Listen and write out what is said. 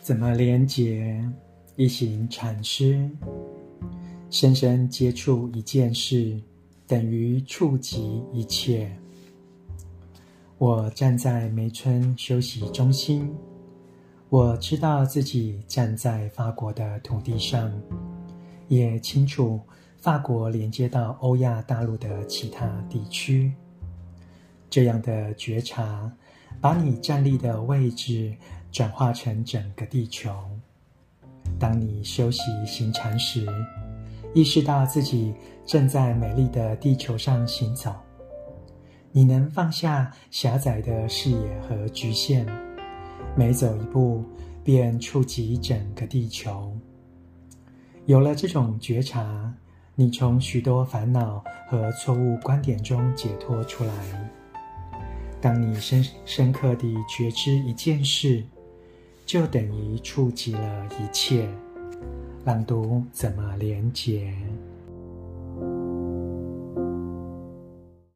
怎么连接？一行禅师，深深接触一件事，等于触及一切。我站在梅村休息中心，我知道自己站在法国的土地上，也清楚法国连接到欧亚大陆的其他地区。这样的觉察，把你站立的位置转化成整个地球。当你休息行禅时，意识到自己正在美丽的地球上行走，你能放下狭窄的视野和局限，每走一步便触及整个地球。有了这种觉察，你从许多烦恼和错误观点中解脱出来。当你深深刻地觉知一件事，就等于触及了一切。朗读怎么连结？